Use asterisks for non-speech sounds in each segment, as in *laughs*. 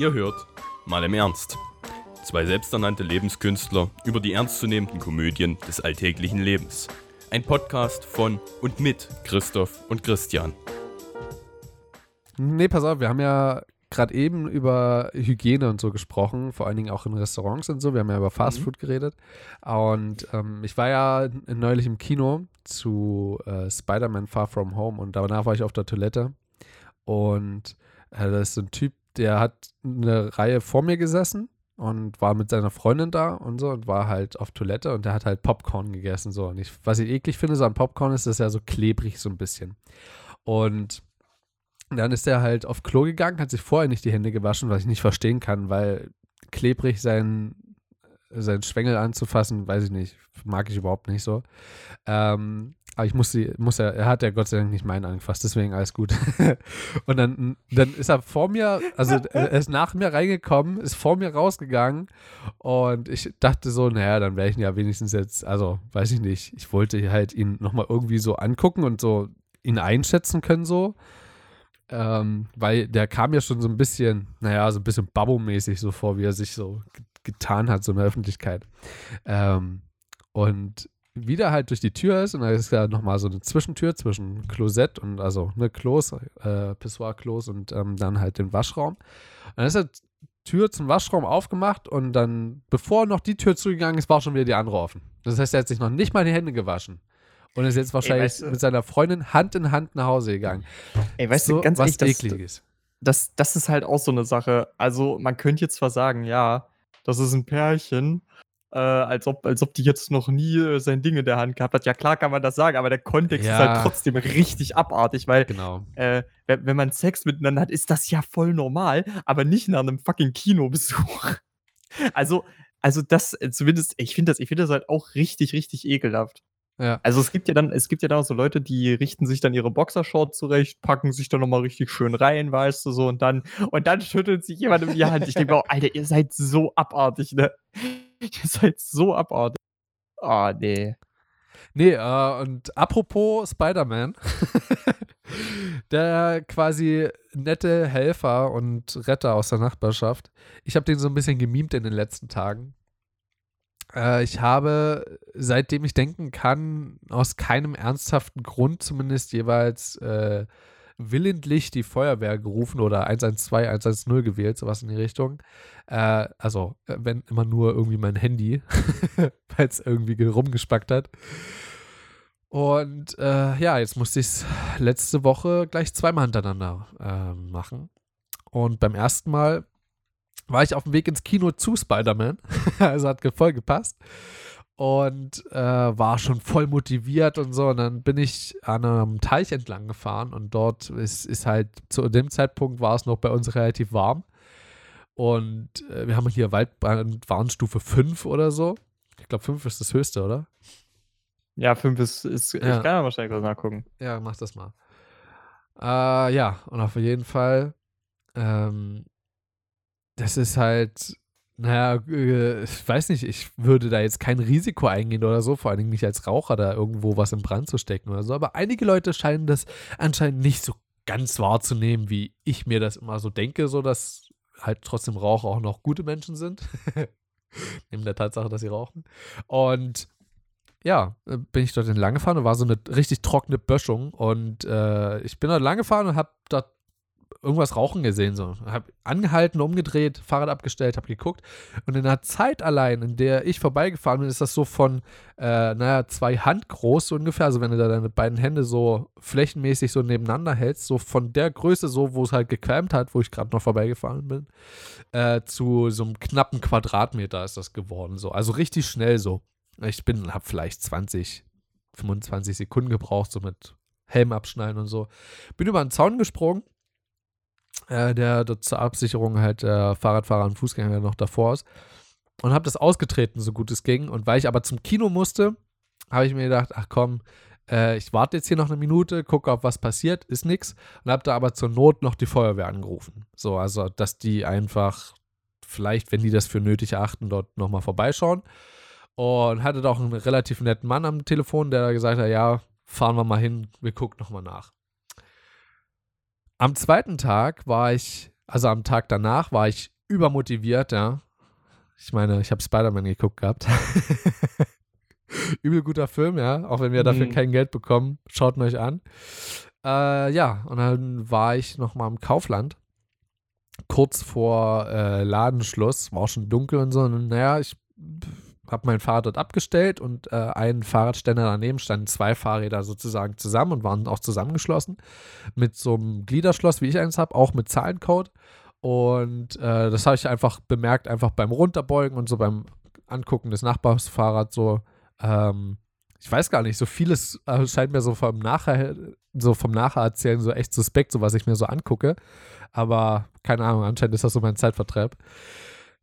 Ihr hört mal im Ernst. Zwei selbsternannte Lebenskünstler über die ernstzunehmenden Komödien des alltäglichen Lebens. Ein Podcast von und mit Christoph und Christian. Nee, pass auf, wir haben ja gerade eben über Hygiene und so gesprochen, vor allen Dingen auch in Restaurants und so. Wir haben ja über Fastfood mhm. geredet. Und ähm, ich war ja neulich im Kino zu äh, Spider-Man Far From Home und danach war ich auf der Toilette. Und äh, da ist so ein Typ, der hat eine Reihe vor mir gesessen und war mit seiner Freundin da und so und war halt auf Toilette und der hat halt Popcorn gegessen so und ich, was ich eklig finde so an Popcorn ist, dass er so klebrig so ein bisschen und dann ist er halt auf Klo gegangen, hat sich vorher nicht die Hände gewaschen, was ich nicht verstehen kann, weil klebrig sein, sein Schwengel anzufassen, weiß ich nicht, mag ich überhaupt nicht so. Ähm, aber ich muss sie, muss er, er hat ja Gott sei Dank nicht meinen angefasst, deswegen alles gut. *laughs* und dann, dann ist er vor mir, also er ist nach mir reingekommen, ist vor mir rausgegangen und ich dachte so, naja, dann wäre ich ihn ja wenigstens jetzt, also weiß ich nicht, ich wollte halt ihn nochmal irgendwie so angucken und so ihn einschätzen können so. Ähm, weil der kam ja schon so ein bisschen, naja, so ein bisschen Babbo-mäßig so vor, wie er sich so getan hat, so in der Öffentlichkeit. Ähm, und wieder halt durch die Tür ist und da ist ja nochmal so eine Zwischentür zwischen Klosett und also ne Klos, äh, Pissoir-Klos und ähm, dann halt den Waschraum. Und dann ist die Tür zum Waschraum aufgemacht und dann, bevor noch die Tür zugegangen ist, war schon wieder die andere offen. Das heißt, er hat sich noch nicht mal die Hände gewaschen und ist jetzt wahrscheinlich Ey, weißt du, mit seiner Freundin Hand in Hand nach Hause gegangen. Ey, weißt so, du, ganz was ehrlich. Das, das, das ist halt auch so eine Sache. Also, man könnte jetzt zwar sagen, ja, das ist ein Pärchen, äh, als, ob, als ob die jetzt noch nie äh, sein Ding in der Hand gehabt hat. Ja, klar kann man das sagen, aber der Kontext ja. ist halt trotzdem richtig abartig, weil genau. äh, wenn, wenn man Sex miteinander hat, ist das ja voll normal, aber nicht nach einem fucking Kinobesuch. *laughs* Also, also das, äh, zumindest, ich finde das, ich finde das halt auch richtig, richtig ekelhaft. Ja. Also es gibt ja dann, es gibt ja dann auch so Leute, die richten sich dann ihre Boxershorts zurecht, packen sich dann nochmal richtig schön rein, weißt du, so, und dann, und dann schüttelt sich jemand in die Hand. Ich denke oh, Alter, ihr seid so abartig, ne? *laughs* Ihr seid so abartig. Oh, nee. Nee, äh, und apropos Spider-Man, *laughs* der quasi nette Helfer und Retter aus der Nachbarschaft. Ich habe den so ein bisschen gemimt in den letzten Tagen. Äh, ich habe, seitdem ich denken kann, aus keinem ernsthaften Grund zumindest jeweils äh, willentlich die Feuerwehr gerufen oder 112, 110 gewählt, sowas in die Richtung. Äh, also, äh, wenn immer nur irgendwie mein Handy, *laughs* weil es irgendwie rumgespackt hat. Und äh, ja, jetzt musste ich es letzte Woche gleich zweimal hintereinander äh, machen. Und beim ersten Mal war ich auf dem Weg ins Kino zu Spider-Man. *laughs* also hat voll gepasst. Und äh, war schon voll motiviert und so. Und dann bin ich an einem Teich entlang gefahren und dort ist, ist halt, zu dem Zeitpunkt war es noch bei uns relativ warm. Und äh, wir haben hier Waldbrandwarnstufe 5 oder so. Ich glaube, 5 ist das höchste, oder? Ja, 5 ist, ist ja. ich kann ja wahrscheinlich kurz nachgucken. Ja, mach das mal. Äh, ja, und auf jeden Fall ähm, das ist halt, naja, äh, ich weiß nicht, ich würde da jetzt kein Risiko eingehen oder so, vor allen Dingen nicht als Raucher da irgendwo was in Brand zu stecken oder so. Aber einige Leute scheinen das anscheinend nicht so ganz wahrzunehmen, wie ich mir das immer so denke, so dass halt trotzdem Raucher auch noch gute Menschen sind. *laughs* Neben der Tatsache, dass sie rauchen. Und ja, äh, bin ich dort entlang gefahren und war so eine richtig trockene Böschung. Und äh, ich bin dort lang gefahren und habe dort irgendwas rauchen gesehen. So. Hab angehalten, umgedreht, Fahrrad abgestellt, hab geguckt. Und in der Zeit allein, in der ich vorbeigefahren bin, ist das so von, äh, naja, zwei Hand groß so ungefähr. Also wenn du da deine beiden Hände so flächenmäßig so nebeneinander hältst, so von der Größe so, wo es halt gequämt hat, wo ich gerade noch vorbeigefahren bin, äh, zu so einem knappen Quadratmeter ist das geworden. So. Also richtig schnell so. Ich bin, hab vielleicht 20, 25 Sekunden gebraucht, so mit Helm abschneiden und so. Bin über einen Zaun gesprungen äh, der dort zur Absicherung halt der Fahrradfahrer und Fußgänger noch davor ist. Und habe das ausgetreten, so gut es ging. Und weil ich aber zum Kino musste, habe ich mir gedacht, ach komm, äh, ich warte jetzt hier noch eine Minute, gucke, ob was passiert, ist nichts. Und habe da aber zur Not noch die Feuerwehr angerufen. So, also, dass die einfach vielleicht, wenn die das für nötig erachten, dort nochmal vorbeischauen. Und hatte da auch einen relativ netten Mann am Telefon, der gesagt hat, ja, fahren wir mal hin, wir gucken nochmal nach. Am zweiten Tag war ich also am Tag danach war ich übermotiviert, ja. Ich meine, ich habe Spider-Man geguckt gehabt. *laughs* Übel guter Film, ja. Auch wenn wir dafür mhm. kein Geld bekommen. Schaut ihn euch an. Äh, ja, und dann war ich nochmal im Kaufland. Kurz vor äh, Ladenschluss. War auch schon dunkel und so. Und naja, ich habe mein Fahrrad dort abgestellt und äh, ein Fahrradständer daneben standen zwei Fahrräder sozusagen zusammen und waren auch zusammengeschlossen mit so einem Gliederschloss, wie ich eins habe, auch mit Zahlencode. Und äh, das habe ich einfach bemerkt, einfach beim Runterbeugen und so beim Angucken des Nachbarsfahrrads so. Ähm, ich weiß gar nicht, so vieles äh, scheint mir so vom Nachher, so vom Nachererzählen so echt suspekt, so was ich mir so angucke. Aber keine Ahnung, anscheinend ist das so mein Zeitvertreib.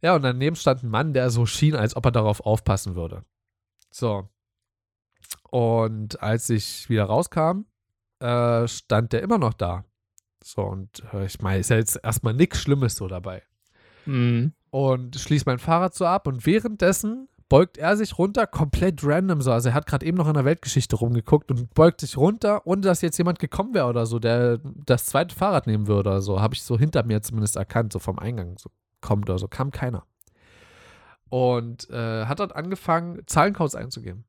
Ja, und daneben stand ein Mann, der so schien, als ob er darauf aufpassen würde. So. Und als ich wieder rauskam, äh, stand der immer noch da. So, und äh, ich meine, ist ja jetzt erstmal nichts Schlimmes so dabei. Mhm. Und schließe mein Fahrrad so ab und währenddessen beugt er sich runter, komplett random so. Also er hat gerade eben noch in der Weltgeschichte rumgeguckt und beugt sich runter, ohne dass jetzt jemand gekommen wäre oder so, der das zweite Fahrrad nehmen würde oder so. Habe ich so hinter mir zumindest erkannt, so vom Eingang. So kommt oder so, kam keiner. Und äh, hat dort angefangen, Zahlencodes einzugeben.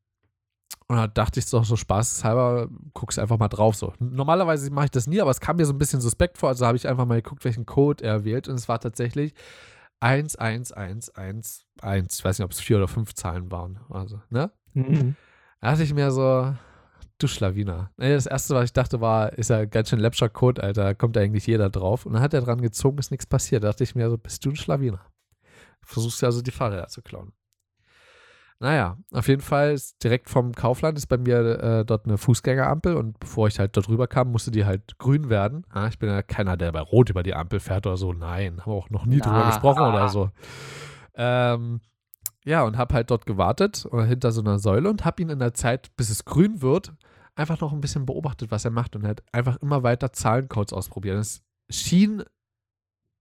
Und da dachte ich so, so spaßeshalber, guck's einfach mal drauf. So. Normalerweise mache ich das nie, aber es kam mir so ein bisschen suspekt vor. Also habe ich einfach mal geguckt, welchen Code er wählt. Und es war tatsächlich 11111. Ich weiß nicht, ob es vier oder fünf Zahlen waren. Also, ne? Mhm. Da dachte ich mir so, du Schlawiner. Das erste, was ich dachte, war, ist ja ganz schön läppscher Code, Alter. Da kommt ja eigentlich jeder drauf. Und dann hat er dran gezogen, ist nichts passiert. Da dachte ich mir so, bist du ein Schlawiner? Versuchst du also die Fahrräder zu klauen. Naja, auf jeden Fall ist direkt vom Kaufland ist bei mir äh, dort eine Fußgängerampel und bevor ich halt dort rüber kam, musste die halt grün werden. Ja, ich bin ja keiner, der bei Rot über die Ampel fährt oder so. Nein, haben wir auch noch nie Na, drüber gesprochen ah. oder so. Ähm, ja, und habe halt dort gewartet oder hinter so einer Säule und habe ihn in der Zeit, bis es grün wird, einfach noch ein bisschen beobachtet, was er macht und hat einfach immer weiter Zahlencodes ausprobiert. Es schien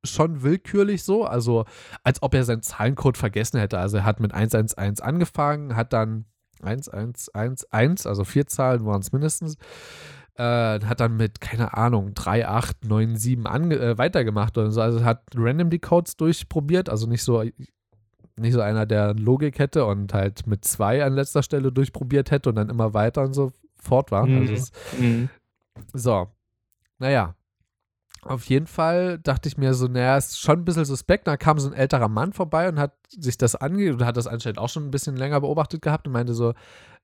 schon willkürlich so, also als ob er seinen Zahlencode vergessen hätte. Also er hat mit 111 angefangen, hat dann 1111, also vier Zahlen waren es mindestens, äh, hat dann mit, keine Ahnung, 3897 ange äh, weitergemacht oder so. Also hat random die Codes durchprobiert, also nicht so nicht so einer, der Logik hätte und halt mit zwei an letzter Stelle durchprobiert hätte und dann immer weiter und so fort war. Mhm. Also es, mhm. So. Naja. Auf jeden Fall dachte ich mir so, naja, ist schon ein bisschen suspekt. Da kam so ein älterer Mann vorbei und hat sich das ange und hat das anscheinend auch schon ein bisschen länger beobachtet gehabt und meinte so,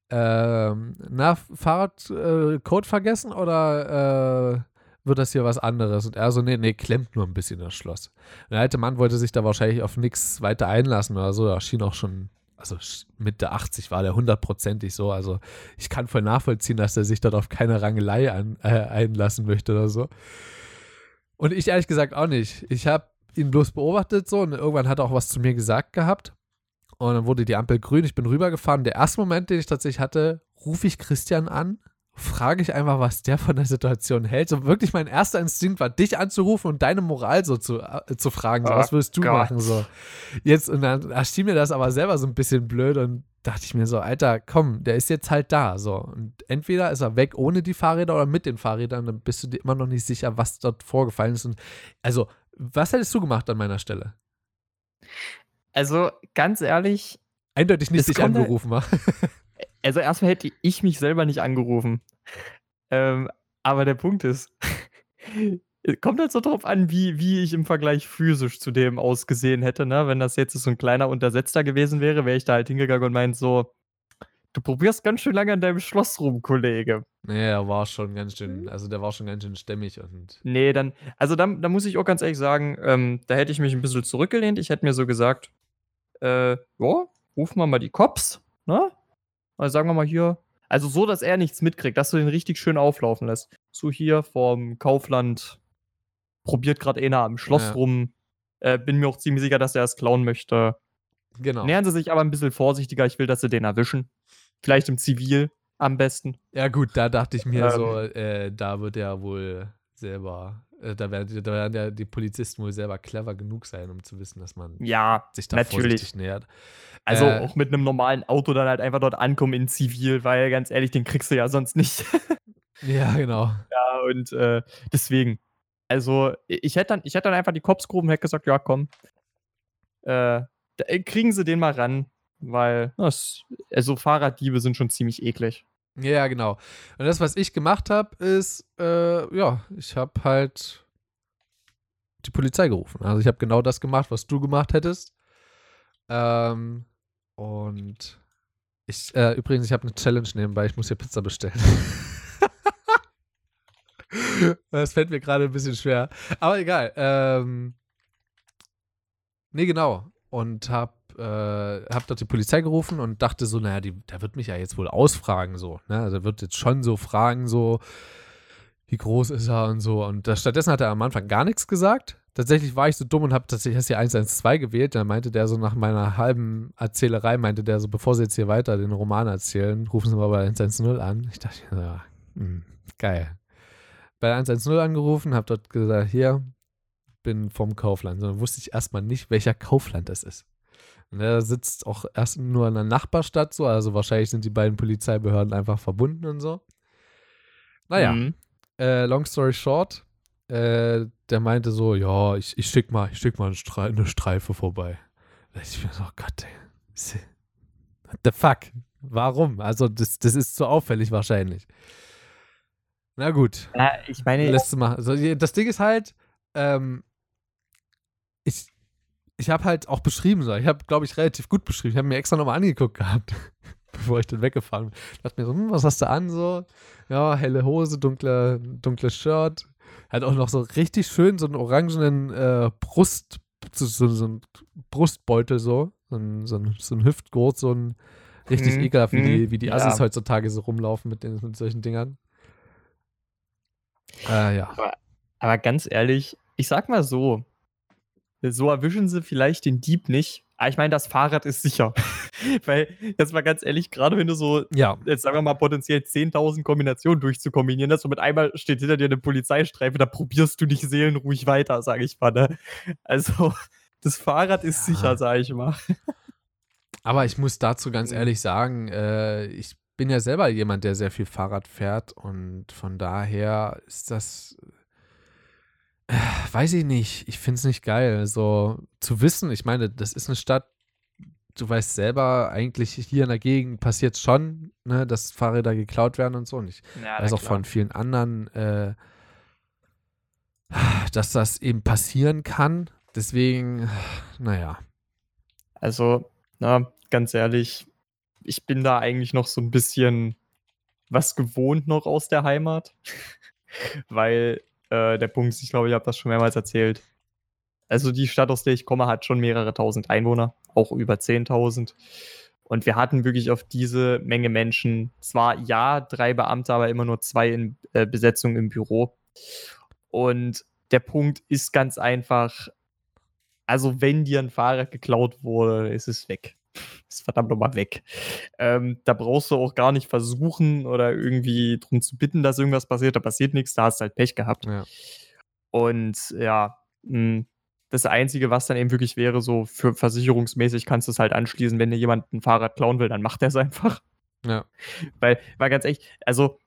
ähm, na, Fahrradcode äh, vergessen oder äh, wird das hier was anderes? Und er so, nee, nee, klemmt nur ein bisschen das Schloss. Und der alte Mann wollte sich da wahrscheinlich auf nichts weiter einlassen oder so. Er schien auch schon also Mitte 80 war der hundertprozentig so. Also ich kann voll nachvollziehen, dass er sich dort auf keine Rangelei an, äh, einlassen möchte oder so. Und ich ehrlich gesagt auch nicht. Ich habe ihn bloß beobachtet so und irgendwann hat er auch was zu mir gesagt gehabt. Und dann wurde die Ampel grün. Ich bin rübergefahren. Der erste Moment, den ich tatsächlich hatte, rufe ich Christian an frage ich einfach, was der von der Situation hält. So wirklich mein erster Instinkt war, dich anzurufen und deine Moral so zu, äh, zu fragen. So, oh was würdest du Gott. machen? So. Jetzt, und dann erschien mir das aber selber so ein bisschen blöd und dachte ich mir so, Alter, komm, der ist jetzt halt da. So. Und entweder ist er weg ohne die Fahrräder oder mit den Fahrrädern, dann bist du dir immer noch nicht sicher, was dort vorgefallen ist. Und also, was hättest du gemacht an meiner Stelle? Also, ganz ehrlich. Eindeutig nicht dich angerufen, war. *laughs* Also erstmal hätte ich mich selber nicht angerufen. Ähm, aber der Punkt ist, *laughs* kommt halt so drauf an, wie, wie ich im Vergleich physisch zu dem ausgesehen hätte. Ne? Wenn das jetzt so ein kleiner Untersetzter gewesen wäre, wäre ich da halt hingegangen und meint so, du probierst ganz schön lange an deinem Schloss rum, Kollege. Nee, er war schon ganz schön, also der war schon ganz schön stämmig und. Nee, dann, also da, da muss ich auch ganz ehrlich sagen, ähm, da hätte ich mich ein bisschen zurückgelehnt. Ich hätte mir so gesagt, äh, ja, ruf mal mal die Cops, ne? Also sagen wir mal hier, also so, dass er nichts mitkriegt, dass du den richtig schön auflaufen lässt. So hier vom Kaufland probiert gerade einer am Schloss ja. rum. Äh, bin mir auch ziemlich sicher, dass er es klauen möchte. Genau. Nähern sie sich aber ein bisschen vorsichtiger. Ich will, dass sie den erwischen. Vielleicht im Zivil am besten. Ja, gut, da dachte ich mir ähm, so, äh, da wird er wohl selber da werden, da werden ja die Polizisten wohl selber clever genug sein, um zu wissen, dass man ja, sich da natürlich. vorsichtig nähert. Also äh, auch mit einem normalen Auto dann halt einfach dort ankommen in Zivil, weil ganz ehrlich, den kriegst du ja sonst nicht. *laughs* ja, genau. Ja, und äh, deswegen. Also, ich hätte dann, ich hätte dann einfach die Cops gerufen und hätte gesagt, ja, komm. Äh, äh, kriegen Sie den mal ran, weil also Fahrraddiebe sind schon ziemlich eklig. Ja, genau. Und das, was ich gemacht habe, ist, äh, ja, ich habe halt die Polizei gerufen. Also ich habe genau das gemacht, was du gemacht hättest. Ähm, und ich, äh, übrigens, ich habe eine Challenge nebenbei, ich muss hier Pizza bestellen. *laughs* das fällt mir gerade ein bisschen schwer. Aber egal. Ähm, nee, genau. Und hab, äh, hab dort die Polizei gerufen und dachte so, naja, die, der wird mich ja jetzt wohl ausfragen, so. Ne? Also er wird jetzt schon so fragen, so, wie groß ist er und so. Und das, stattdessen hat er am Anfang gar nichts gesagt. Tatsächlich war ich so dumm und habe tatsächlich erst die 112 gewählt. Da meinte der so nach meiner halben Erzählerei, meinte der so, bevor sie jetzt hier weiter den Roman erzählen, rufen sie mal bei 110 an. Ich dachte, ja, mh, hm, geil. Bei 110 angerufen, habe dort gesagt, hier, bin vom Kaufland. Sondern wusste ich erstmal nicht, welcher Kaufland das ist. Und er sitzt auch erst nur in einer Nachbarstadt so, also wahrscheinlich sind die beiden Polizeibehörden einfach verbunden und so. Naja, mhm. äh, long story short, äh, der meinte so, ja, ich, ich schick mal, ich schick mal eine, Stre eine Streife vorbei. Ich bin so, oh Gott, ey. What the fuck? Warum? Also, das, das ist zu auffällig wahrscheinlich. Na gut. Ja, ich meine. Mal. Also, das Ding ist halt, ähm, ich, ich habe halt auch beschrieben, so. ich habe, glaube ich, relativ gut beschrieben. Ich habe mir extra nochmal angeguckt gehabt, *laughs* bevor ich dann weggefahren bin. Ich dachte mir so, hm, was hast du an? So, ja, helle Hose, dunkle, dunkles Shirt, hat auch noch so richtig schön so einen orangenen äh, Brust, so, so, so ein Brustbeutel so, so ein, so ein, so ein Hüftgurt, so ein richtig mhm. ekelhaft, wie die, mhm. wie die Assis ja. heutzutage so rumlaufen mit, den, mit solchen Dingern. Äh, ja. Aber, aber ganz ehrlich, ich sag mal so, so erwischen sie vielleicht den Dieb nicht, aber ich meine, das Fahrrad ist sicher. *laughs* Weil, jetzt mal ganz ehrlich, gerade wenn du so, ja. jetzt sagen wir mal, potenziell 10.000 Kombinationen durchzukombinieren hast und mit einmal steht hinter dir eine Polizeistreife, da probierst du nicht seelenruhig weiter, sage ich mal. Ne? Also, *laughs* das Fahrrad ist ja. sicher, sage ich mal. *laughs* Aber ich muss dazu ganz ehrlich sagen, äh, ich bin ja selber jemand, der sehr viel Fahrrad fährt und von daher ist das Weiß ich nicht. Ich finde es nicht geil. So zu wissen, ich meine, das ist eine Stadt, du weißt selber, eigentlich hier in der Gegend passiert schon, ne, dass Fahrräder geklaut werden und so. Und ich ja, weiß auch klar. von vielen anderen, äh, dass das eben passieren kann. Deswegen, naja. Also, na, ganz ehrlich, ich bin da eigentlich noch so ein bisschen was gewohnt noch aus der Heimat. *laughs* Weil äh, der Punkt ist, ich glaube, ich habe das schon mehrmals erzählt. Also die Stadt, aus der ich komme, hat schon mehrere tausend Einwohner, auch über 10.000. Und wir hatten wirklich auf diese Menge Menschen zwar ja drei Beamte, aber immer nur zwei in äh, Besetzung im Büro. Und der Punkt ist ganz einfach, also wenn dir ein Fahrrad geklaut wurde, ist es weg ist verdammt nochmal weg. Ähm, da brauchst du auch gar nicht versuchen oder irgendwie drum zu bitten, dass irgendwas passiert. Da passiert nichts, da hast du halt Pech gehabt. Ja. Und ja, mh, hm, das Einzige, was dann eben wirklich wäre, so für versicherungsmäßig kannst du es halt anschließen, wenn dir jemand ein Fahrrad klauen will, dann macht er es einfach. Ja. *laughs* Weil, war ganz echt, also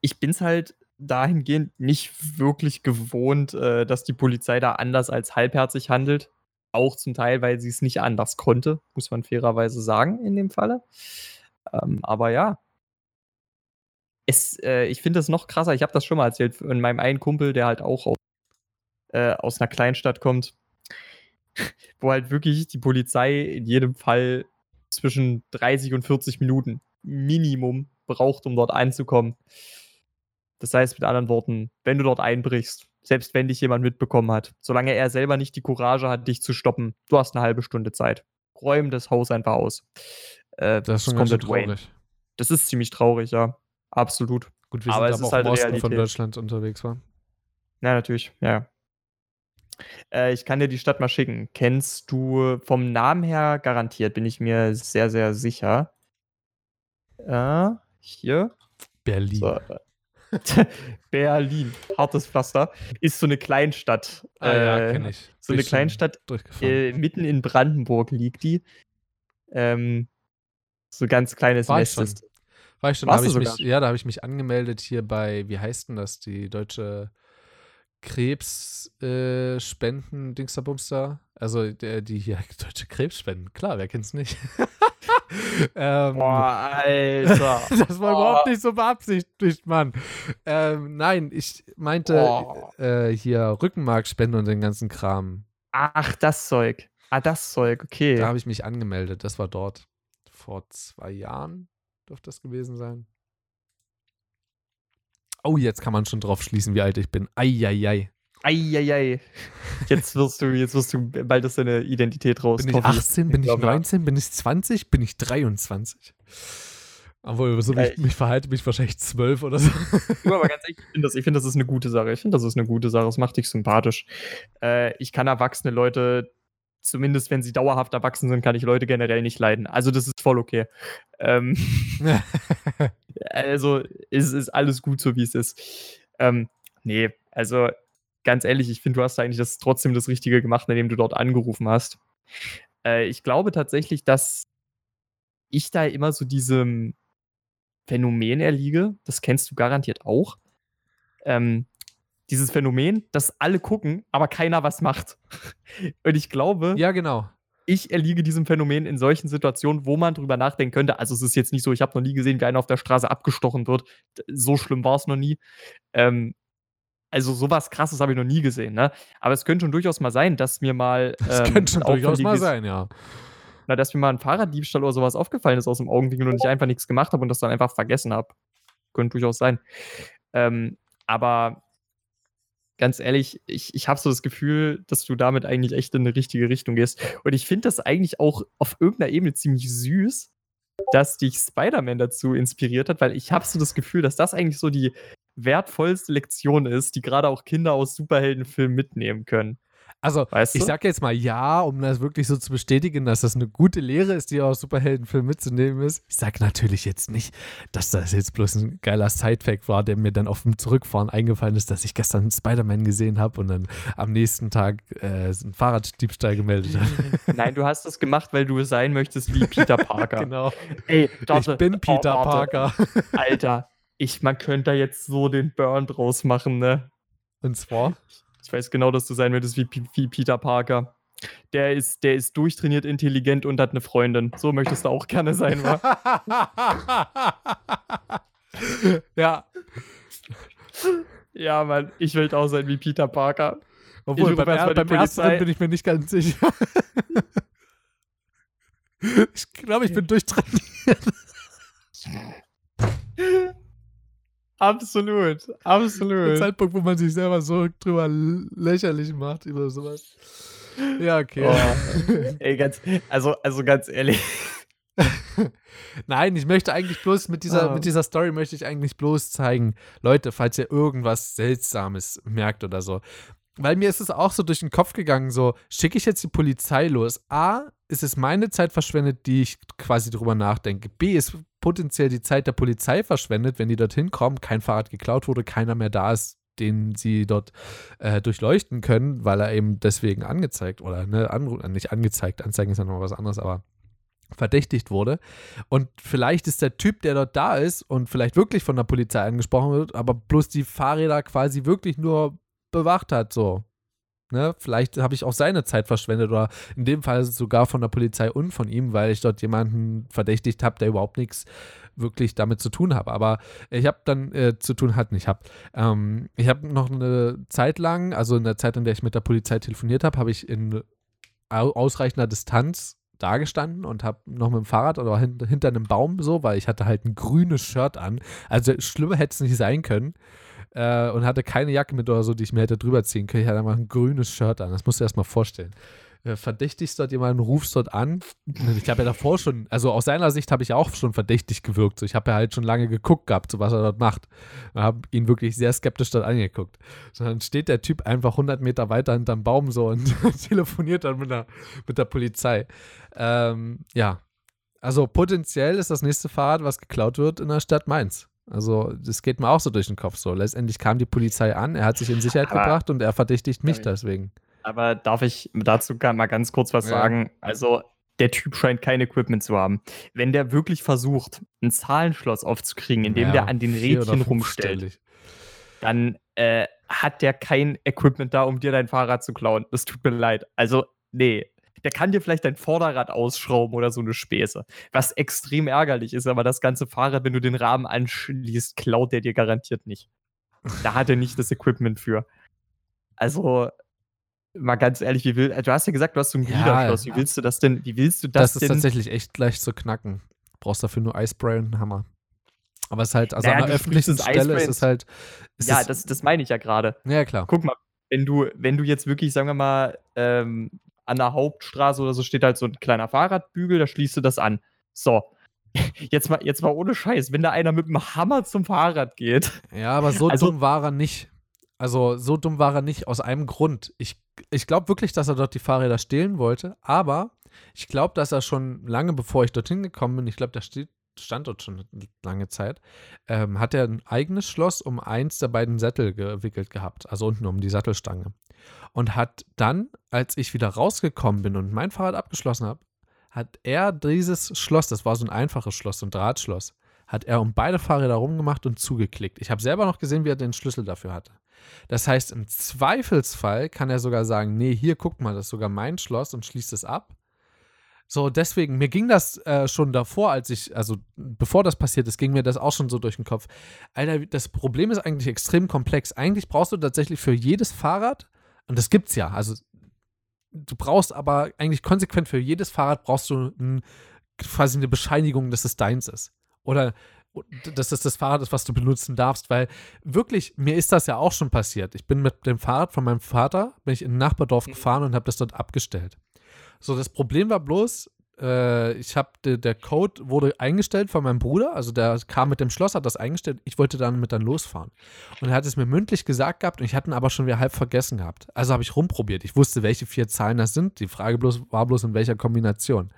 ich bin es halt dahingehend nicht wirklich gewohnt, äh, dass die Polizei da anders als halbherzig handelt. Auch zum Teil, weil sie es nicht anders konnte, muss man fairerweise sagen in dem Falle. Ähm, aber ja. Es, äh, ich finde das noch krasser. Ich habe das schon mal erzählt von meinem einen Kumpel, der halt auch aus, äh, aus einer Kleinstadt kommt, *laughs* wo halt wirklich die Polizei in jedem Fall zwischen 30 und 40 Minuten Minimum braucht, um dort einzukommen. Das heißt mit anderen Worten, wenn du dort einbrichst, selbst wenn dich jemand mitbekommen hat. Solange er selber nicht die Courage hat, dich zu stoppen. Du hast eine halbe Stunde Zeit. Räum das Haus einfach aus. Äh, das ist schon komplett traurig. Das ist ziemlich traurig, ja. Absolut. Gut, wir aber sind aber auch halt im Osten Realität. von Deutschland unterwegs war. Ja, natürlich, ja. Äh, ich kann dir die Stadt mal schicken. Kennst du vom Namen her garantiert, bin ich mir sehr, sehr sicher. Äh, hier. Berlin. So, *laughs* Berlin, hartes Pflaster, ist so eine Kleinstadt. Ah, ja, äh, kenne ich. So eine Kleinstadt, äh, mitten in Brandenburg liegt die. Ähm, so ganz kleines War Nest ist. War ich schon, da ich mich, ja, da habe ich mich angemeldet hier bei, wie heißt denn das, die deutsche Krebsspenden, äh, Dingsterbumster. Also der, die hier *laughs* deutsche Krebsspenden, klar, wer kennt's nicht? *laughs* *laughs* ähm, Boah, Alter. *laughs* das war Boah. überhaupt nicht so beabsichtigt, Mann. Ähm, nein, ich meinte äh, hier Rückenmarkspende und den ganzen Kram. Ach, das Zeug. Ah, das Zeug, okay. Da habe ich mich angemeldet. Das war dort vor zwei Jahren, dürfte das gewesen sein. Oh, jetzt kann man schon drauf schließen, wie alt ich bin. Eieiei. Eieiei. Jetzt wirst du, jetzt wirst du bald aus deine Identität raus. Bin ich 18, bin ich, ich 19, bin ich 20, bin ich 23? Obwohl, so wie ich mich verhalte, bin ich wahrscheinlich 12 oder so. aber ganz ehrlich, ich finde das, find, das ist eine gute Sache. Ich finde, das ist eine gute Sache. Das macht dich sympathisch. Äh, ich kann erwachsene Leute, zumindest wenn sie dauerhaft erwachsen sind, kann ich Leute generell nicht leiden. Also, das ist voll okay. Ähm, *laughs* also, es ist alles gut so, wie es ist. Ähm, nee, also ganz ehrlich, ich finde, du hast eigentlich das trotzdem das Richtige gemacht, indem du dort angerufen hast. Äh, ich glaube tatsächlich, dass ich da immer so diesem Phänomen erliege. Das kennst du garantiert auch. Ähm, dieses Phänomen, dass alle gucken, aber keiner was macht. *laughs* Und ich glaube. Ja, genau. Ich erliege diesem Phänomen in solchen Situationen, wo man drüber nachdenken könnte. Also, es ist jetzt nicht so, ich habe noch nie gesehen, wie einer auf der Straße abgestochen wird. So schlimm war es noch nie. Ähm, also sowas krasses habe ich noch nie gesehen, ne? Aber es könnte schon durchaus mal sein, dass mir mal. *laughs* Ähm, das könnte schon durchaus mal sein, ja. Na, dass mir mal ein Fahrraddiebstahl oder sowas aufgefallen ist aus dem Augenwinkel und ich einfach nichts gemacht habe und das dann einfach vergessen habe. Könnte durchaus sein. Ähm, aber ganz ehrlich, ich, ich habe so das Gefühl, dass du damit eigentlich echt in eine richtige Richtung gehst. Und ich finde das eigentlich auch auf irgendeiner Ebene ziemlich süß, dass dich Spider-Man dazu inspiriert hat, weil ich habe so das Gefühl, dass das eigentlich so die wertvollste Lektion ist, die gerade auch Kinder aus Superheldenfilmen mitnehmen können. Also, weißt du? ich sage jetzt mal ja, um das wirklich so zu bestätigen, dass das eine gute Lehre ist, die aus Superheldenfilmen mitzunehmen ist. Ich sage natürlich jetzt nicht, dass das jetzt bloß ein geiler Sidefact war, der mir dann auf dem Zurückfahren eingefallen ist, dass ich gestern Spider-Man gesehen habe und dann am nächsten Tag äh, einen Fahrraddiebstahl gemeldet habe. *laughs* Nein, du hast das gemacht, weil du sein möchtest wie Peter *laughs* Parker. genau. Ey, ich bin Peter oh, Parker. Alter, ich, man könnte da jetzt so den Burn draus machen, ne? Und zwar? Ich weiß genau, dass du sein würdest wie, wie Peter Parker. Der ist, der ist durchtrainiert, intelligent und hat eine Freundin. So möchtest du auch gerne sein, wa? *laughs* ja. Ja, Mann, ich will auch sein wie Peter Parker. Obwohl, beim, er, beim ersten bin ich mir nicht ganz sicher. *laughs* ich glaube, ich bin durchtrainiert. *laughs* Absolut, absolut. Der Zeitpunkt, wo man sich selber so drüber lächerlich macht über sowas. Ja, okay. Oh, *laughs* ey, ganz, also, also ganz ehrlich. *laughs* Nein, ich möchte eigentlich bloß mit dieser, oh. mit dieser Story möchte ich eigentlich bloß zeigen, Leute, falls ihr irgendwas Seltsames merkt oder so. Weil mir ist es auch so durch den Kopf gegangen, so, schicke ich jetzt die Polizei los? A, ist es meine Zeit verschwendet, die ich quasi drüber nachdenke. B, ist potenziell die Zeit der Polizei verschwendet, wenn die dorthin kommen, kein Fahrrad geklaut wurde, keiner mehr da ist, den sie dort äh, durchleuchten können, weil er eben deswegen angezeigt oder ne, an, nicht angezeigt, anzeigen ist ja nochmal was anderes, aber verdächtigt wurde. Und vielleicht ist der Typ, der dort da ist und vielleicht wirklich von der Polizei angesprochen wird, aber bloß die Fahrräder quasi wirklich nur bewacht hat, so. Ne? Vielleicht habe ich auch seine Zeit verschwendet oder in dem Fall sogar von der Polizei und von ihm, weil ich dort jemanden verdächtigt habe, der überhaupt nichts wirklich damit zu tun hat. Aber ich habe dann äh, zu tun hat nicht habe. Ähm, ich habe noch eine Zeit lang, also in der Zeit, in der ich mit der Polizei telefoniert habe, habe ich in ausreichender Distanz dagestanden und habe noch mit dem Fahrrad oder hinter einem Baum so, weil ich hatte halt ein grünes Shirt an. Also schlimmer hätte es nicht sein können äh, und hatte keine Jacke mit oder so, die ich mir hätte drüber ziehen können. Ich hatte einfach ein grünes Shirt an. Das musst du erst mal vorstellen. Äh, verdächtigst dort jemanden, rufst dort an. Ich habe ja davor schon, also aus seiner Sicht habe ich auch schon verdächtig gewirkt. So, ich habe ja halt schon lange geguckt gehabt, so was er dort macht. Ich habe ihn wirklich sehr skeptisch dort angeguckt. So, dann steht der Typ einfach 100 Meter weiter hinterm Baum so und *laughs* telefoniert dann mit der, mit der Polizei. Ähm, ja, also potenziell ist das nächste Fahrrad, was geklaut wird, in der Stadt Mainz. Also, das geht mir auch so durch den Kopf so. Letztendlich kam die Polizei an, er hat sich in Sicherheit aber, gebracht und er verdächtigt mich deswegen. Aber darf ich dazu mal ganz kurz was ja. sagen? Also, der Typ scheint kein Equipment zu haben. Wenn der wirklich versucht, ein Zahlenschloss aufzukriegen, indem ja, der an den Rädchen rumstellt, dann äh, hat der kein Equipment da, um dir dein Fahrrad zu klauen. Das tut mir leid. Also, nee. Der kann dir vielleicht dein Vorderrad ausschrauben oder so eine Späße. Was extrem ärgerlich ist, aber das ganze Fahrrad, wenn du den Rahmen anschließt, klaut der dir garantiert nicht. Da hat er nicht das Equipment für. Also, mal ganz ehrlich, wie will, du hast ja gesagt, du hast so ein Gliederschloss. Ja, wie willst du das denn, wie willst du das, das ist tatsächlich echt leicht zu knacken. Du brauchst dafür nur Eispray und einen Hammer. Aber es ist halt, also naja, an einer öffentlichen Stelle ist es halt. Ist ja, das, das meine ich ja gerade. Ja, klar. Guck mal, wenn du, wenn du jetzt wirklich, sagen wir mal, ähm, an der Hauptstraße oder so steht halt so ein kleiner Fahrradbügel, da schließt du das an. So. *laughs* Jetzt mal, jetzt mal ohne Scheiß, wenn da einer mit dem Hammer zum Fahrrad geht. Ja, aber so also, dumm war er nicht. Also so dumm war er nicht aus einem Grund. Ich, ich glaube wirklich, dass er dort die Fahrräder stehlen wollte, aber ich glaube, dass er schon lange bevor ich dorthin gekommen bin, ich glaube, da steht, stand dort schon lange Zeit, ähm, hat er ein eigenes Schloss um eins der beiden Sättel gewickelt gehabt, also unten um die Sattelstange. Und hat dann, als ich wieder rausgekommen bin und mein Fahrrad abgeschlossen habe, hat er dieses Schloss, das war so ein einfaches Schloss, so ein Drahtschloss, hat er um beide Fahrräder rumgemacht und zugeklickt. Ich habe selber noch gesehen, wie er den Schlüssel dafür hatte. Das heißt, im Zweifelsfall kann er sogar sagen, nee, hier guck mal, das ist sogar mein Schloss und schließt es ab. So, deswegen, mir ging das äh, schon davor, als ich, also bevor das passiert ist, ging mir das auch schon so durch den Kopf. Alter, das Problem ist eigentlich extrem komplex. Eigentlich brauchst du tatsächlich für jedes Fahrrad, und das gibt's ja, also du brauchst aber eigentlich konsequent für jedes Fahrrad brauchst du ein, quasi eine Bescheinigung, dass es deins ist. Oder dass das das Fahrrad ist, was du benutzen darfst, weil wirklich, mir ist das ja auch schon passiert. Ich bin mit dem Fahrrad von meinem Vater, bin ich in ein Nachbardorf mhm. gefahren und habe das dort abgestellt. So, das Problem war bloß, äh, ich habe der Code wurde eingestellt von meinem Bruder, also der kam mit dem Schloss, hat das eingestellt. Ich wollte dann mit dann losfahren. Und er hat es mir mündlich gesagt gehabt und ich hatte ihn aber schon wieder halb vergessen gehabt. Also habe ich rumprobiert. Ich wusste, welche vier Zahlen das sind. Die Frage bloß, war bloß in welcher Kombination.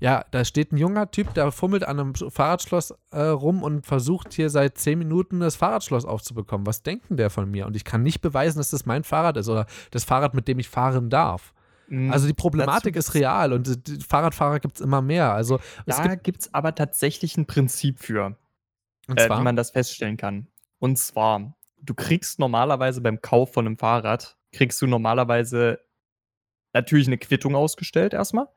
Ja, da steht ein junger Typ, der fummelt an einem Fahrradschloss äh, rum und versucht hier seit zehn Minuten das Fahrradschloss aufzubekommen. Was denkt denn der von mir? Und ich kann nicht beweisen, dass das mein Fahrrad ist oder das Fahrrad, mit dem ich fahren darf. Mhm. Also die Problematik ist real und die Fahrradfahrer gibt es immer mehr. Also da gibt es aber tatsächlich ein Prinzip für, äh, wie man das feststellen kann. Und zwar, du kriegst normalerweise beim Kauf von einem Fahrrad, kriegst du normalerweise natürlich eine Quittung ausgestellt erstmal.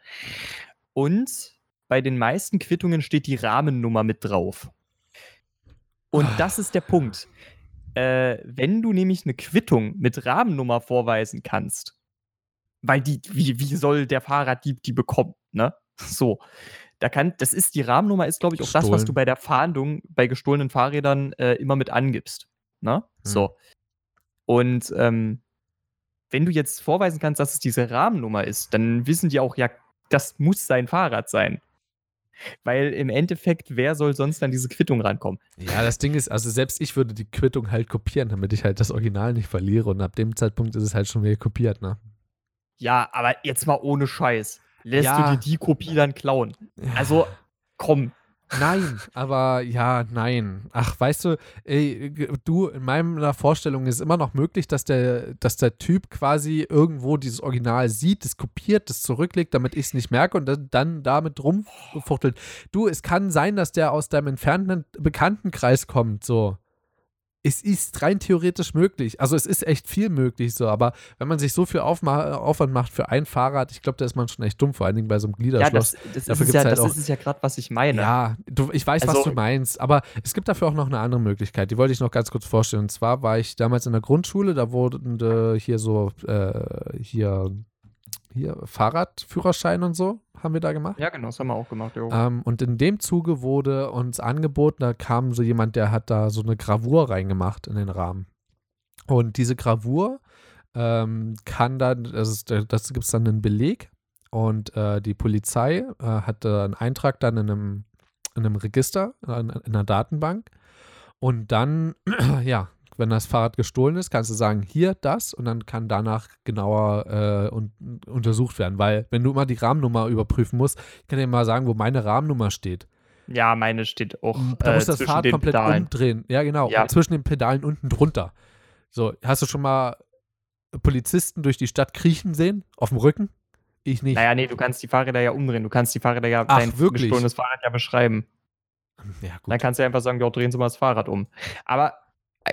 Und bei den meisten Quittungen steht die Rahmennummer mit drauf. Und ah. das ist der Punkt. Äh, wenn du nämlich eine Quittung mit Rahmennummer vorweisen kannst, weil die, wie, wie soll der Fahrraddieb die bekommen, ne? So. Da kann, das ist, die Rahmennummer ist, glaube ich, auch Gestohlen. das, was du bei der Fahndung bei gestohlenen Fahrrädern äh, immer mit angibst. Ne? Hm. So. Und ähm, wenn du jetzt vorweisen kannst, dass es diese Rahmennummer ist, dann wissen die auch, ja, das muss sein Fahrrad sein. Weil im Endeffekt, wer soll sonst an diese Quittung rankommen? Ja, das Ding ist, also selbst ich würde die Quittung halt kopieren, damit ich halt das Original nicht verliere. Und ab dem Zeitpunkt ist es halt schon wieder kopiert, ne? Ja, aber jetzt mal ohne Scheiß. Lässt ja. du dir die Kopie dann klauen? Also, komm. Nein, aber ja, nein. Ach, weißt du, ey, du, in meiner Vorstellung ist immer noch möglich, dass der, dass der Typ quasi irgendwo dieses Original sieht, das kopiert, das zurücklegt, damit ich es nicht merke und dann, dann damit rumfuchtelt. Du, es kann sein, dass der aus deinem entfernten Bekanntenkreis kommt, so es ist rein theoretisch möglich. Also es ist echt viel möglich so, aber wenn man sich so viel Aufma Aufwand macht für ein Fahrrad, ich glaube, da ist man schon echt dumm, vor allen Dingen bei so einem Gliederschloss. Ja, das, das ist, ja, halt das ist ja gerade, was ich meine. Ja, du, ich weiß, also, was du meinst, aber es gibt dafür auch noch eine andere Möglichkeit, die wollte ich noch ganz kurz vorstellen. Und zwar war ich damals in der Grundschule, da wurden äh, hier so, äh, hier hier Fahrradführerschein und so haben wir da gemacht. Ja, genau, das haben wir auch gemacht. Ähm, und in dem Zuge wurde uns angeboten, da kam so jemand, der hat da so eine Gravur reingemacht in den Rahmen. Und diese Gravur ähm, kann dann, also das gibt es dann einen Beleg und äh, die Polizei äh, hat äh, einen Eintrag dann in einem, in einem Register, in, in einer Datenbank. Und dann, *clears throat* ja, wenn das Fahrrad gestohlen ist, kannst du sagen, hier das und dann kann danach genauer äh, un untersucht werden. Weil, wenn du immer die Rahmennummer überprüfen musst, ich kann dir mal sagen, wo meine Rahmennummer steht. Ja, meine steht auch. Da äh, muss das Fahrrad komplett Pedalen. umdrehen. Ja, genau. Ja. zwischen den Pedalen unten drunter. So, hast du schon mal Polizisten durch die Stadt kriechen sehen? Auf dem Rücken? Ich nicht. Naja, nee, du kannst die Fahrräder ja umdrehen. Du kannst die Fahrräder ja Ach, dein wirklich? gestohlenes Fahrrad ja beschreiben. Ja, gut. Dann kannst du einfach sagen, ja, drehen Sie mal das Fahrrad um. Aber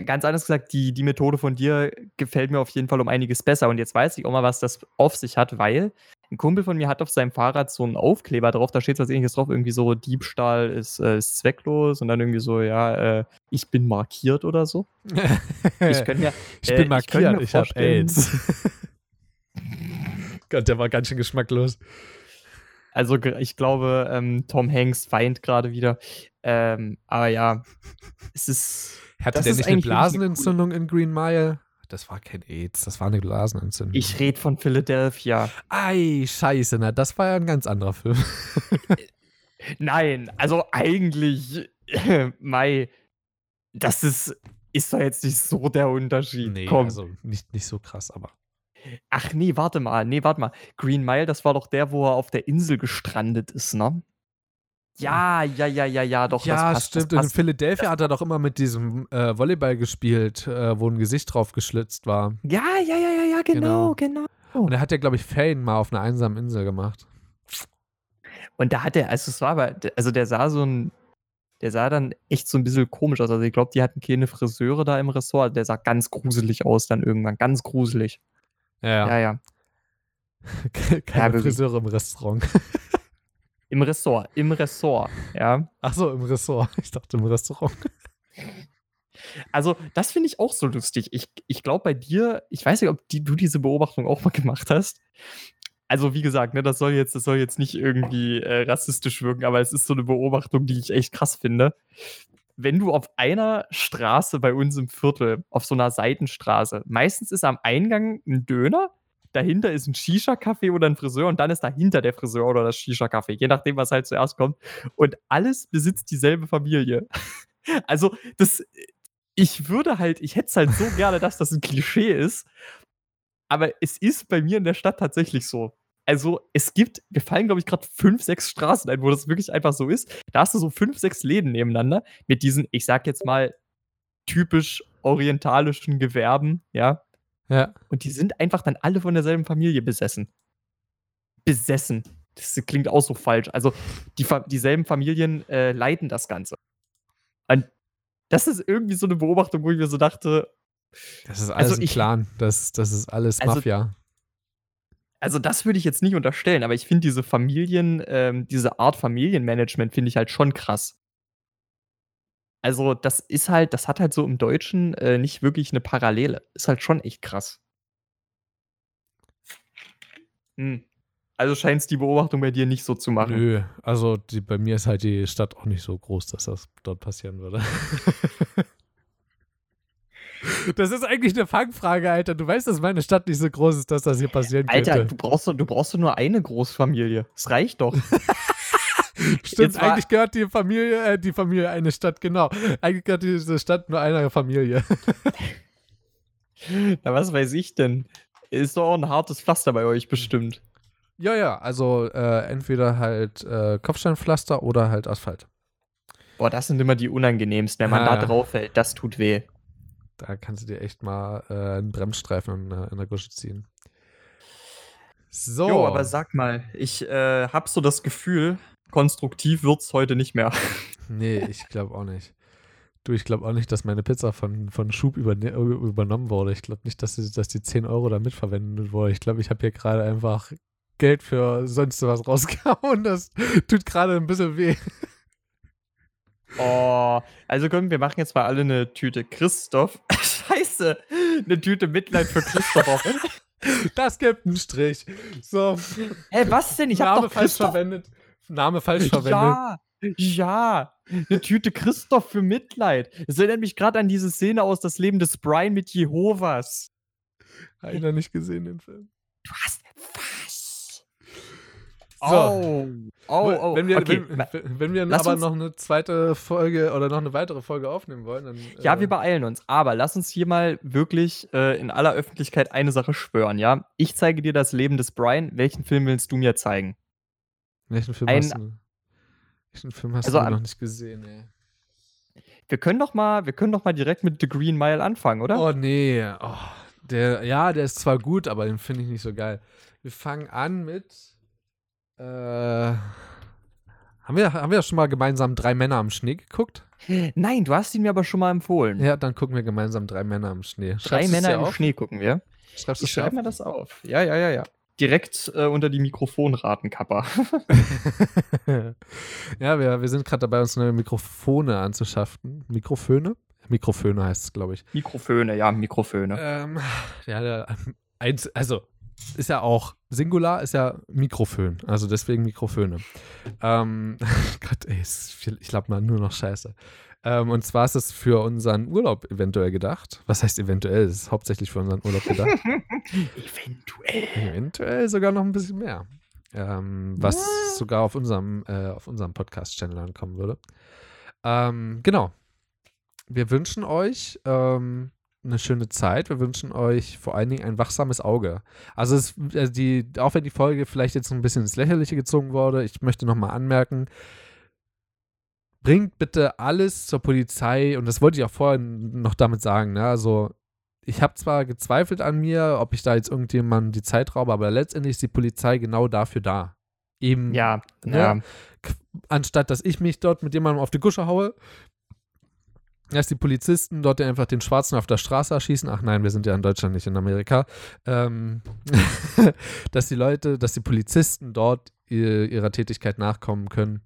ganz anders gesagt, die, die Methode von dir gefällt mir auf jeden Fall um einiges besser. Und jetzt weiß ich auch mal, was das auf sich hat, weil ein Kumpel von mir hat auf seinem Fahrrad so einen Aufkleber drauf, da steht was ähnliches drauf, irgendwie so Diebstahl ist, äh, ist zwecklos und dann irgendwie so, ja, äh, ich bin markiert oder so. *laughs* ich, könnte mir, ich bin äh, markiert, ich, ich habe AIDS. *laughs* Gott, der war ganz schön geschmacklos. Also ich glaube, ähm, Tom Hanks weint gerade wieder. Ähm, aber ja, es ist. Hatte der nicht eine Blasenentzündung in Green Mile? Das war kein AIDS, das war eine Blasenentzündung. Ich rede von Philadelphia. Ei, scheiße, na, das war ja ein ganz anderer Film. *laughs* Nein, also eigentlich, *laughs* Mai, das ist, ist doch jetzt nicht so der Unterschied. Nee, Komm. also nicht, nicht so krass, aber. Ach nee, warte mal, nee, warte mal. Green Mile, das war doch der, wo er auf der Insel gestrandet ist, ne? Ja, ja, ja, ja, ja, doch. Ja, passt, stimmt. In Philadelphia hat er doch immer mit diesem äh, Volleyball gespielt, äh, wo ein Gesicht drauf geschlitzt war. Ja, ja, ja, ja, ja, genau, genau. genau. Und er hat ja, glaube ich, Fane mal auf einer einsamen Insel gemacht. Und da hat er, also es war aber, also der sah so ein, der sah dann echt so ein bisschen komisch aus. Also ich glaube, die hatten keine Friseure da im Ressort. Der sah ganz gruselig aus dann irgendwann, ganz gruselig. Ja, ja. ja. *laughs* Keine ja, Friseure im Restaurant. *laughs* Im Ressort, im Ressort, ja. Ach so, im Ressort. *laughs* Ich dachte im Restaurant. Also, das finde ich auch so lustig. Ich, ich glaube bei dir, ich weiß nicht, ob die, du diese Beobachtung auch mal gemacht hast. Also, wie gesagt, ne, das soll jetzt, das soll jetzt nicht irgendwie äh, rassistisch wirken, aber es ist so eine Beobachtung, die ich echt krass finde. Wenn du auf einer Straße bei uns im Viertel, auf so einer Seitenstraße, meistens ist am Eingang ein Döner dahinter ist ein Shisha-Café oder ein Friseur und dann ist dahinter der Friseur oder das Shisha-Café, je nachdem, was halt zuerst kommt. Und alles besitzt dieselbe Familie. *laughs* Also, das, ich würde halt, ich hätte es halt so gerne, dass das ein Klischee ist, aber es ist bei mir in der Stadt tatsächlich so. Also, es gibt, wir fallen, glaube ich, gerade fünf, sechs Straßen ein, wo das wirklich einfach so ist. Da hast du so fünf, sechs Läden nebeneinander mit diesen, ich sag jetzt mal, typisch orientalischen Gewerben, ja. Ja. Und die sind einfach dann alle von derselben Familie besessen. Besessen. Das klingt auch so falsch. Also, die, dieselben Familien äh, leiten das Ganze. Und das ist irgendwie so eine Beobachtung, wo ich mir so dachte. Das ist alles also ich, Plan. Das, das ist alles also, Mafia. Also, das würde ich jetzt nicht unterstellen, aber ich finde diese Familien, ähm, diese Art Familienmanagement finde ich halt schon krass. Also, das ist halt das hat halt so im Deutschen, äh, nicht wirklich eine Parallele. Ist halt schon echt krass. Hm. Also scheint es die Beobachtung bei dir nicht so zu machen. Nö, also die, bei mir ist halt die Stadt auch nicht so groß, dass das dort passieren würde. *laughs* Das ist eigentlich eine Fangfrage, Alter. Du weißt, dass meine Stadt nicht so groß ist, dass das hier passieren Alter, könnte. du brauchst, du brauchst nur eine Großfamilie. Das reicht doch. *laughs* *laughs* Stimmt, eigentlich gehört die Familie, äh, die Familie eine Stadt, genau. Eigentlich gehört diese Stadt nur einer Familie. *laughs* Na, was weiß ich denn? Ist doch auch ein hartes Pflaster bei euch bestimmt. Ja, ja, also äh, entweder halt äh, Kopfsteinpflaster oder halt Asphalt. Boah, das sind immer die unangenehmsten. Wenn man ja, da drauf fällt, das tut weh. Da kannst du dir echt mal äh, einen Bremsstreifen in, in der Gusche ziehen. So. Jo, aber sag mal, ich äh, hab so das Gefühl, konstruktiv wird es heute nicht mehr. Nee, ich glaube auch nicht. Du, ich glaube auch nicht, dass meine Pizza von, von Schub übernommen wurde. Ich glaube nicht, dass die, dass die 10 Euro da mitverwendet wurde. Ich glaube, ich habe hier gerade einfach Geld für sonst was rausgehauen. Das tut gerade ein bisschen weh. Oh, also komm, wir machen jetzt mal alle eine Tüte Christoph. *laughs* Scheiße, eine Tüte Mitleid für Christoph. Das gibt einen Strich. So. Hä, was denn? Ich habe falsch verwendet. Name falsch *laughs* verwendet. Ja, ja. Eine Tüte Christoph für Mitleid. Es erinnert mich gerade an diese Szene aus Das Leben des Brian mit Jehovas. Einer nicht gesehen, den Film. Du hast was? So. Oh, oh, oh. Wenn wir, okay. wenn, wenn wir aber noch eine zweite Folge oder noch eine weitere Folge aufnehmen wollen, dann. Ja, äh, wir beeilen uns. Aber lass uns hier mal wirklich äh, in aller Öffentlichkeit eine Sache schwören, ja? Ich zeige dir das Leben des Brian. Welchen Film willst du mir zeigen? Welchen Film ein, hast du? Welchen Film hast also, du noch nicht gesehen, ey? Wir können doch mal, wir können doch mal direkt mit The Green Mile anfangen, oder? Oh nee, oh, der, ja, der ist zwar gut, aber den finde ich nicht so geil. Wir fangen an mit, äh, haben wir, haben wir schon mal gemeinsam drei Männer am Schnee geguckt? Nein, du hast ihn mir aber schon mal empfohlen. Ja, dann gucken wir gemeinsam drei Männer im Schnee. Drei Schreibst du's Männer im auf? Schnee gucken wir. Schreibst Ich schreibe mir das auf. Ja, ja, ja, ja. Direkt äh, unter die Mikrofonratenkapper. *laughs* ja, wir, wir sind gerade dabei, uns neue Mikrofone anzuschaffen. Mikrofone? Mikrofone heißt es, glaube ich. Mikroföne, ja, Mikroföne. Ähm, ja, der, also ist ja auch Singular, ist ja Mikrofön. Also deswegen Mikrofone. Ähm, *laughs* Gott, ey, viel, ich glaube mal nur noch Scheiße. Ähm, und zwar ist es für unseren Urlaub eventuell gedacht. Was heißt eventuell? Es ist hauptsächlich für unseren Urlaub gedacht. *laughs* Eventuell. eventuell sogar noch ein bisschen mehr. Ähm, was What? sogar auf unserem, äh, auf unserem Podcast-Channel ankommen würde. Ähm, genau. Wir wünschen euch ähm, eine schöne Zeit. Wir wünschen euch vor allen Dingen ein wachsames Auge. Also, es, äh, die, auch wenn die Folge vielleicht jetzt ein bisschen ins Lächerliche gezogen wurde, ich möchte nochmal anmerken, bringt bitte alles zur Polizei. Und das wollte ich auch vorher noch damit sagen. Ne? Also, ich habe zwar gezweifelt an mir, ob ich da jetzt irgendjemandem die Zeit raube, aber letztendlich ist die Polizei genau dafür da. Eben, Ja, Ne? ja. anstatt dass ich mich dort mit jemandem auf die Gusche haue, dass die Polizisten dort einfach den Schwarzen auf der Straße erschießen. Ach nein, wir sind ja in Deutschland, nicht in Amerika. Ähm, *laughs* dass die Leute, dass die Polizisten dort ihr, ihrer Tätigkeit nachkommen können,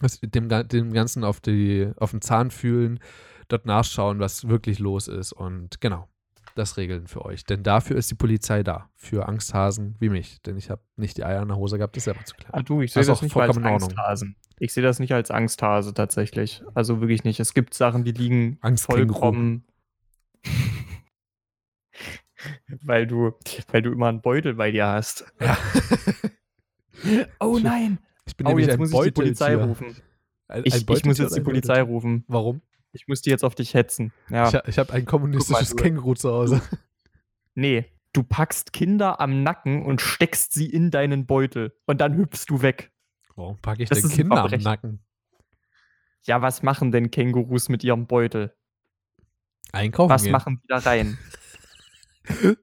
dass dem, dem Ganzen auf, die, auf den Zahn fühlen, dort nachschauen, was wirklich los ist und genau. Das regeln für euch. Denn dafür ist die Polizei da. Für Angsthasen wie mich. Denn ich habe nicht die Eier in der Hose gehabt, das selber zu klären. Ah, du, ich sehe Das ist das auch nicht als. Angsthasen. Ich sehe das nicht als Angsthase tatsächlich. Also wirklich nicht. Es gibt Sachen, die liegen Angstkänguru. vollkommen. weil du, weil du immer einen Beutel bei dir hast. Ja. *laughs* Oh nein! Ich bin Oh, jetzt muss ich die Polizei rufen. Ein, Ich, ein ich muss jetzt die Polizei rufen. Warum? Ich muss die jetzt auf dich hetzen. Ja. Ich, ich habe ein kommunistisches mal, Känguru zu Hause. Nee, du packst Kinder am Nacken und steckst sie in deinen Beutel. Und dann hüpfst du weg. Warum packe ich Das denn Kinder am. Nacken? Ja, was machen denn Kängurus mit ihrem Beutel? Einkaufen Was gehen. machen die da rein? *laughs*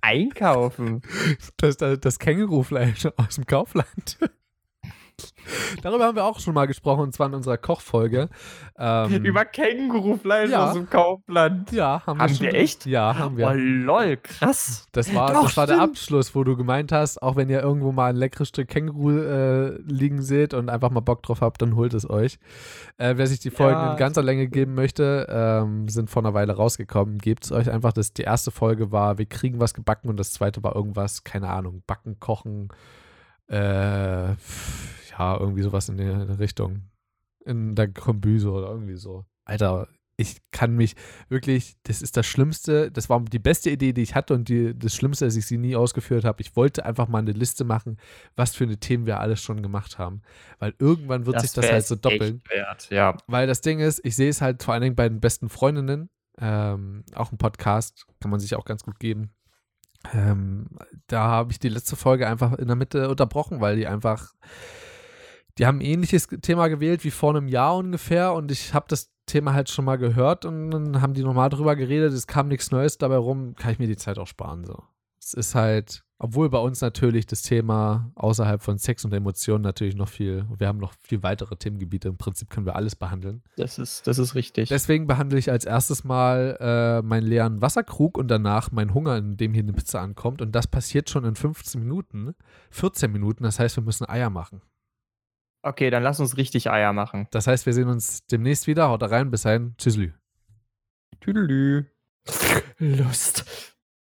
Einkaufen. Das, das, das Kängurufleisch aus dem Kaufland. *laughs* Darüber haben wir auch schon mal gesprochen, und zwar in unserer Kochfolge. Ähm, Über Kängurufleisch Ja. aus dem Kaufland. ja, haben, Haben wir, schon, wir echt? Ja, haben wir. Oh lol, krass. Das war, Doch, das war der. Abschluss, wo du gemeint hast, auch wenn ihr irgendwo mal ein leckeres Stück Känguru äh, liegen seht und einfach mal Bock drauf habt, dann holt es euch. Äh, wer sich die Folgen Ja. in ganzer Länge geben möchte, ähm, sind vor einer Weile rausgekommen. Gebt es euch einfach. Das, die erste Folge war, wir kriegen was gebacken und das zweite war irgendwas, keine Ahnung, backen, kochen, äh, ja, irgendwie sowas in der Richtung. In der Kombüse oder irgendwie so. Alter, ich kann mich wirklich, das ist das Schlimmste, das war die beste Idee, die ich hatte und die, das Schlimmste, dass ich sie nie ausgeführt habe. Ich wollte einfach mal eine Liste machen, was für eine Themen wir alles schon gemacht haben. Weil irgendwann wird sich das halt so doppeln. Wert, ja. Weil das Ding ist, ich sehe es halt vor allen Dingen bei den besten Freundinnen, ähm, auch ein Podcast, kann man sich auch ganz gut geben. Ähm, da habe ich die letzte Folge einfach in der Mitte unterbrochen, weil die einfach, die haben ein ähnliches Thema gewählt wie vor einem Jahr ungefähr und ich habe das Thema halt schon mal gehört und dann haben die nochmal drüber geredet, es kam nichts Neues dabei rum, kann ich mir die Zeit auch sparen so. Es ist halt, obwohl bei uns natürlich das Thema außerhalb von Sex und Emotionen natürlich noch viel, wir haben noch viel weitere Themengebiete, im Prinzip können wir alles behandeln. Das ist, das ist richtig. Deswegen behandle ich als erstes mal äh, meinen leeren Wasserkrug und danach meinen Hunger, in dem hier eine Pizza ankommt. Und das passiert schon in 15 Minuten, 14 Minuten. Das heißt, wir müssen Eier machen. Okay, dann lass uns richtig Eier machen. Das heißt, wir sehen uns demnächst wieder. Haut da rein. Bis dahin. Tschüsslü. Tüdelü. Lust.